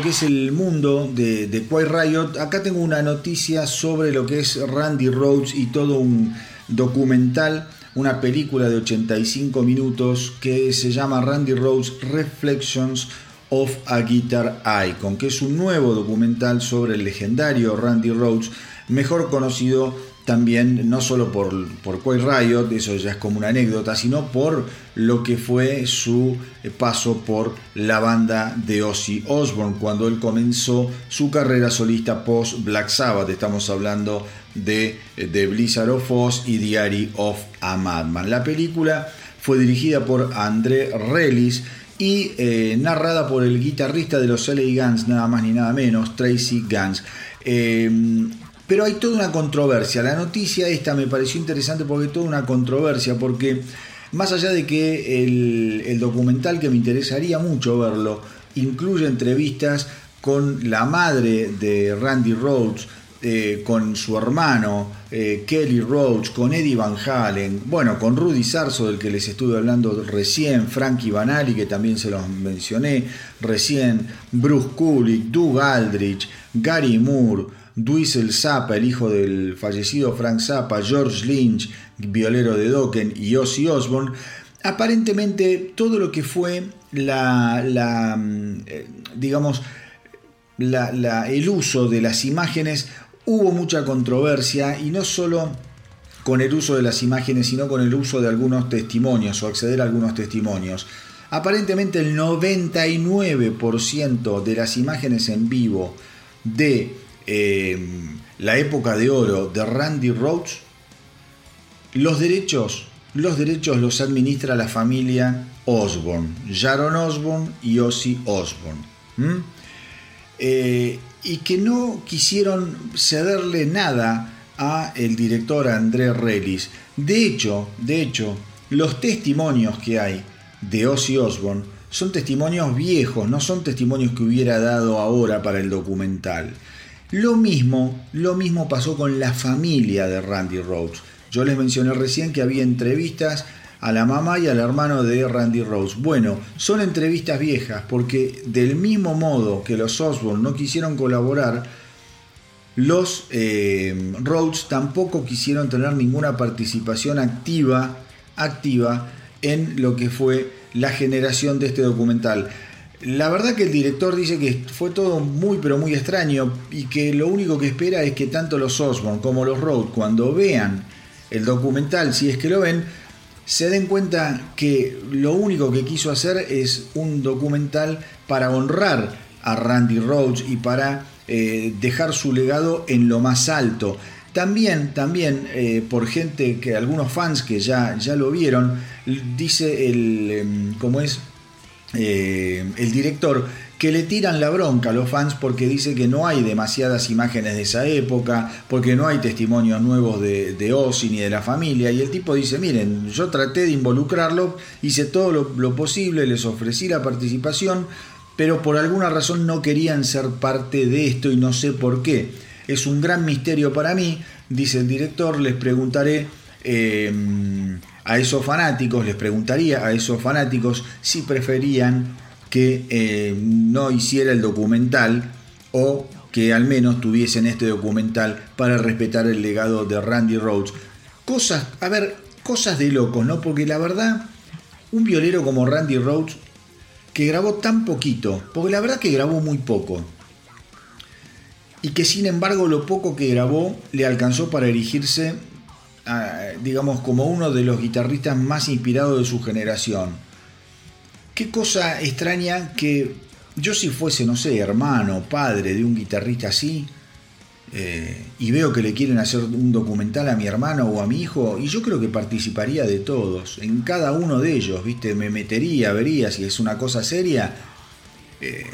que es el mundo de, de Quiet Riot, acá tengo una noticia sobre lo que es Randy Rhodes y todo un documental, una película de 85 minutos que se llama Randy Rhodes Reflections of a Guitar Icon, que es un nuevo documental sobre el legendario Randy Rhodes, mejor conocido también no solo por, por Riot, eso ya es como una anécdota, sino por lo que fue su paso por la banda de Ozzy Osbourne cuando él comenzó su carrera solista post Black Sabbath. Estamos hablando de, de Blizzard of Oz y Diary of a Madman. La película fue dirigida por André Relis y eh, narrada por el guitarrista de los LA Guns, nada más ni nada menos, Tracy Guns. Eh, pero hay toda una controversia. La noticia esta me pareció interesante porque hay toda una controversia, porque más allá de que el, documental que me interesaría mucho verlo incluye entrevistas con la madre de Randy Rhodes, eh, con su hermano eh, Kelly Rhodes, con Eddie Van Halen, bueno, con Rudy Sarso, del que les estuve hablando recién, Frankie Banali, que también se los mencioné recién, Bruce Kulick, Doug Aldrich, Gary Moore, Duisel Zappa, el hijo del fallecido Frank Zappa, George Lynch, violero de Dokken y Ozzy Osbourne, aparentemente todo lo que fue la, la mm, eh, digamos, el uso de las imágenes hubo mucha controversia y no solo con el uso de las imágenes, sino con el uso de algunos testimonios o acceder a algunos testimonios. Aparentemente el 99% de las imágenes en vivo de eh, la época de oro de Randy Rhodes, los derechos, los derechos los administra la familia Osborne, Jaron Osborne y Ozzy Osborne. Eh, y que no quisieron cederle nada a el director André Relis. De hecho, de hecho, los testimonios que hay de Ozzy Osbourne son testimonios viejos, no son testimonios que hubiera dado ahora para el documental. Lo mismo, lo mismo pasó con la familia de Randy Rhodes. Yo les mencioné recién que había entrevistas a la mamá y al hermano de Randy Rhodes. Bueno, son entrevistas viejas porque del mismo modo que los Osbourne no quisieron colaborar, los eh, Rhodes tampoco quisieron tener ninguna participación activa, activa en lo que fue la generación de este documental. La verdad que el director dice que fue todo muy pero muy extraño y que lo único que espera es que tanto los Osborne como los Rhodes cuando vean el documental, si es que lo ven, se den cuenta que lo único que quiso hacer es un documental para honrar a Randy Rhodes y para eh, dejar su legado en lo más alto. También, también eh, por gente que algunos fans que ya, ya lo vieron, dice el, em, como es eh, el director, que le tiran la bronca a los fans porque dice que no hay demasiadas imágenes de esa época, porque no hay testimonios nuevos de, de Ozzy ni de la familia. Y el tipo dice, miren, yo traté de involucrarlo, hice todo lo, posible, les ofrecí la participación, pero por alguna razón no querían ser parte de esto y no sé por qué. Es un gran misterio para mí, dice el director, les preguntaré em, a esos fanáticos, les preguntaría a esos fanáticos si preferían que em, no hiciera el documental o que al menos tuviesen este documental para respetar el legado de Randy Rhodes. Cosas, a ver, cosas de locos, ¿no? Porque la verdad, un violero como Randy Rhodes, que grabó tan poquito, porque la verdad que grabó muy poco, y que sin embargo lo poco que grabó le alcanzó para erigirse, digamos, como uno de los guitarristas más inspirados de su generación. Qué cosa extraña que yo si fuese, no sé, hermano, padre de un guitarrista así, eh, y veo que le quieren hacer un documental a mi hermano o a mi hijo, y yo creo que participaría de todos, en cada uno de ellos, ¿viste? Me metería, vería si es una cosa seria. Eh,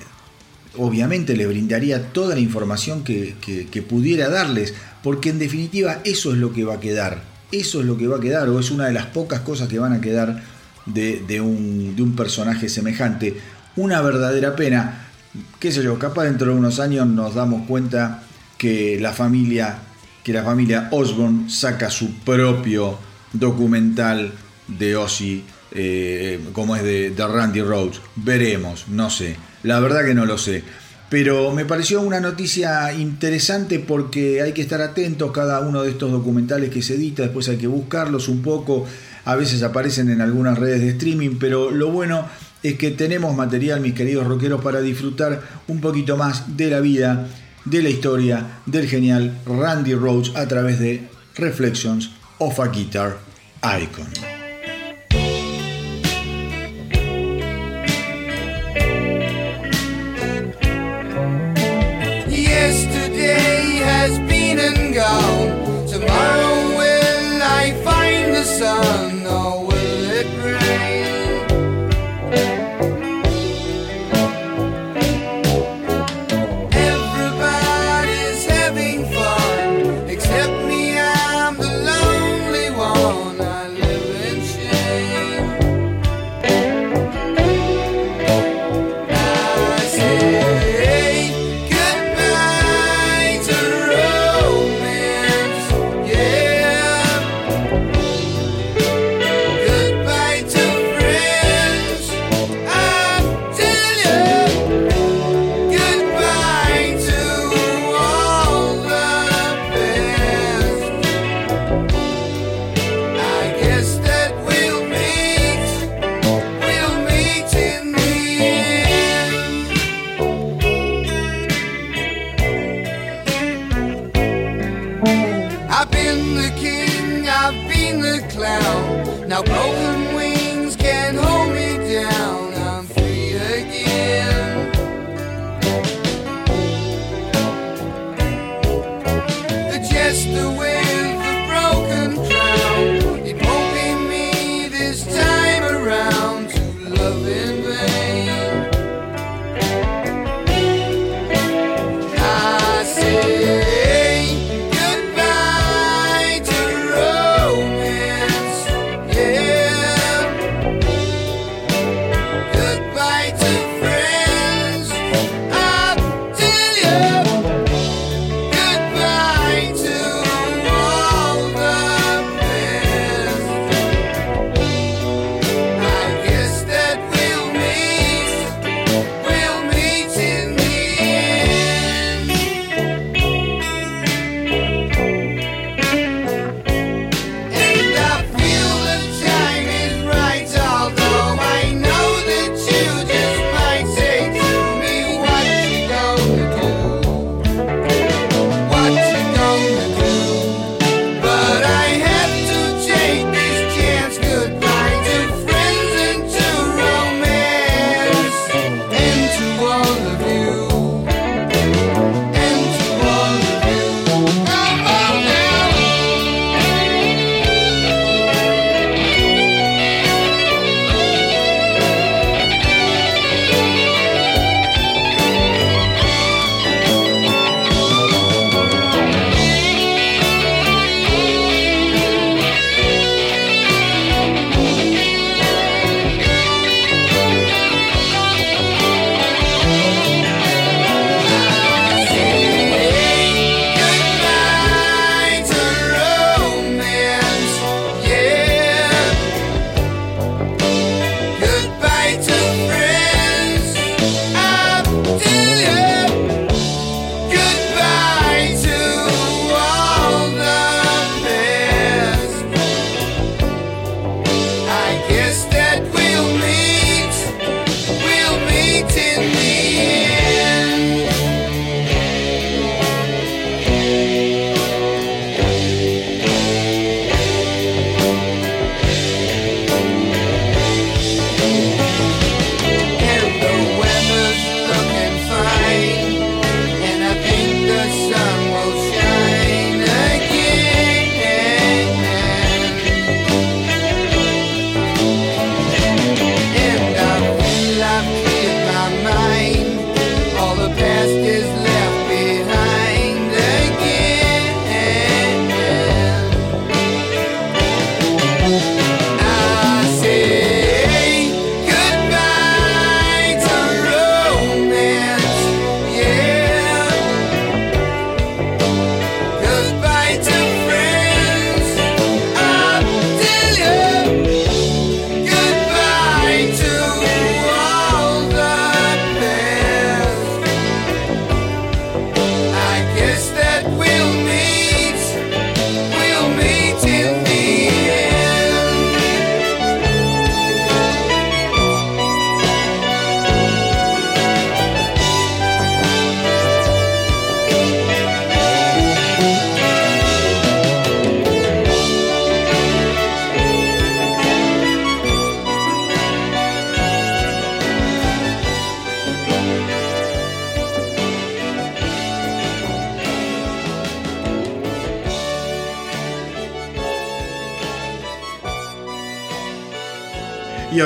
obviamente le brindaría toda la información que, pudiera darles, porque en definitiva eso es lo que va a quedar, eso es lo que va a quedar, o es una de las pocas cosas que van a quedar de, un, de un, personaje semejante. Una verdadera pena, qué sé yo, capaz dentro de unos años nos damos cuenta que la familia, que la familia Osborne saca su propio documental de Ozzy, eh, como es de, de Randy Rhodes. Veremos, no sé. La verdad que no lo sé. Pero me pareció una noticia interesante porque hay que estar atentos cada uno de estos documentales que se edita, después hay que buscarlos un poco, a veces aparecen en algunas redes de streaming, pero lo bueno es que tenemos material, mis queridos rockeros, para disfrutar un poquito más de la vida, de la historia del genial Randy Rhodes a través de Reflections of a Guitar Icon. Tomorrow will I find the sun.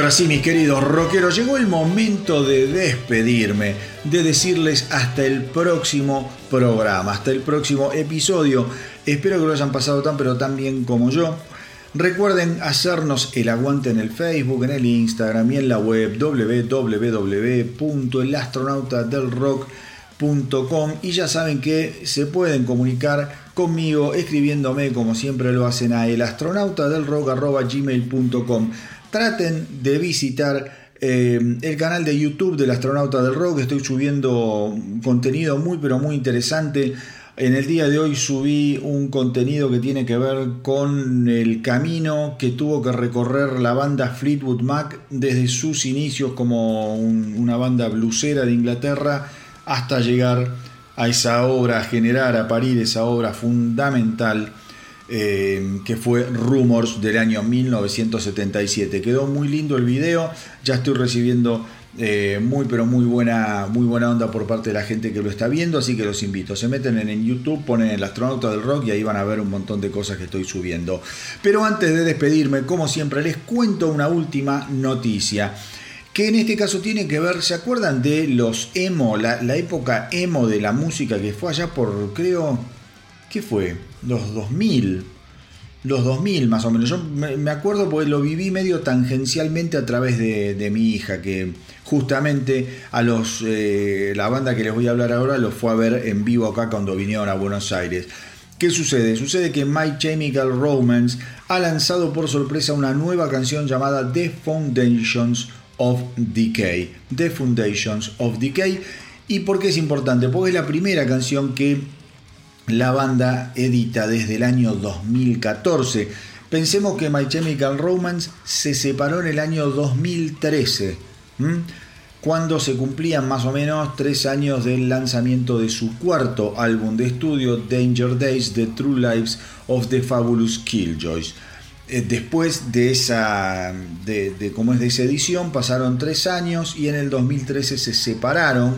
Ahora sí, mis queridos rockeros, llegó el momento de despedirme, de decirles hasta el próximo programa, hasta el próximo episodio. Espero que lo hayan pasado tan pero tan bien como yo. Recuerden hacernos el aguante en el Facebook, en el Instagram y en la web www.elastronautadelrock.com y ya saben que se pueden comunicar conmigo escribiéndome como siempre lo hacen a elastronautadelrock.gmail.com Traten de visitar eh, el canal de YouTube del Astronauta del Rock, estoy subiendo contenido muy pero muy interesante. En el día de hoy subí un contenido que tiene que ver con el camino que tuvo que recorrer la banda Fleetwood Mac desde sus inicios como una banda blusera de Inglaterra hasta llegar a esa obra, a generar, a parir esa obra fundamental eh, que fue Rumors del año 1977. Quedó muy lindo el video, ya estoy recibiendo eh, muy pero muy buena, muy buena onda por parte de la gente que lo está viendo, así que los invito. Se meten en, YouTube, ponen el astronauta del rock y ahí van a ver un montón de cosas que estoy subiendo. Pero antes de despedirme, como siempre, les cuento una última noticia. Que en este caso tiene que ver, ¿se acuerdan de los emo, la, la época emo de la música que fue allá por, creo, ¿qué fue? Los 2000, los 2000 más o menos. Yo me acuerdo porque lo viví medio tangencialmente a través de, mi hija, que justamente a los eh, la banda que les voy a hablar ahora lo fue a ver en vivo acá cuando vinieron a Buenos Aires. ¿Qué sucede? Sucede que My Chemical Romance ha lanzado por sorpresa una nueva canción llamada The Foundations of Decay. The Foundations of Decay. ¿Y por qué es importante? Porque es la primera canción que la banda edita desde el año 2014. Pensemos que My Chemical Romance se separó en el año 2013, cuando se cumplían más o menos tres años del lanzamiento de su cuarto álbum de estudio, Danger Days, The True Lives of the Fabulous Killjoys. Eh, después de esa, de, es de esa edición, pasaron tres años y en el 2013 se separaron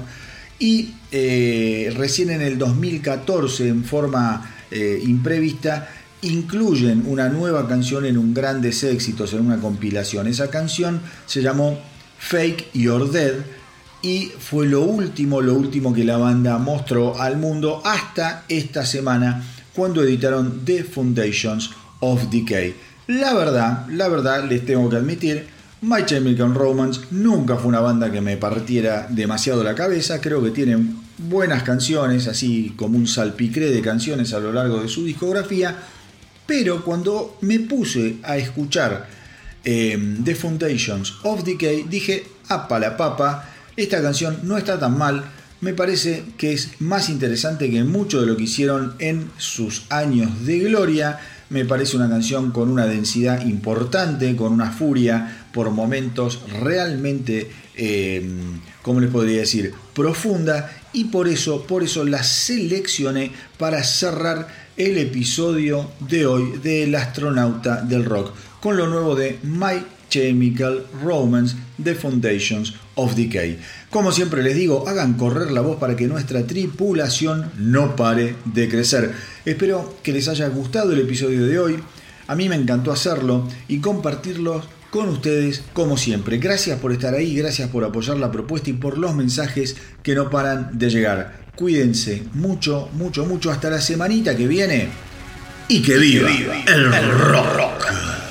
y eh, recién en el 2014, en forma eh, imprevista, incluyen una nueva canción en un grandes éxitos, en una compilación. Esa canción se llamó Fake Your Dead y fue lo último, lo último que la banda mostró al mundo hasta esta semana cuando editaron The Foundations of Decay. La verdad, la verdad les tengo que admitir My Chemical Romance nunca fue una banda que me partiera demasiado la cabeza, creo que tienen buenas canciones, así como un salpicré de canciones a lo largo de su discografía, pero cuando me puse a escuchar em, The Foundations of Decay, dije, apa la papa, esta canción no está tan mal, me parece que es más interesante que mucho de lo que hicieron en sus años de gloria, me parece una canción con una densidad importante, con una furia por momentos realmente, eh, ¿cómo les podría decir?, profunda y por eso, por eso la seleccioné para cerrar el episodio de hoy del astronauta del rock con lo nuevo de My Chemical Romance, The Foundations of Decay. Como siempre les digo, hagan correr la voz para que nuestra tripulación no pare de crecer. Espero que les haya gustado el episodio de hoy. A mí me encantó hacerlo y compartirlo con ustedes como siempre. Gracias por estar ahí, gracias por apoyar la propuesta y por los mensajes que no paran de llegar. Cuídense mucho, mucho, mucho hasta la semanita que viene y que viva, el rock.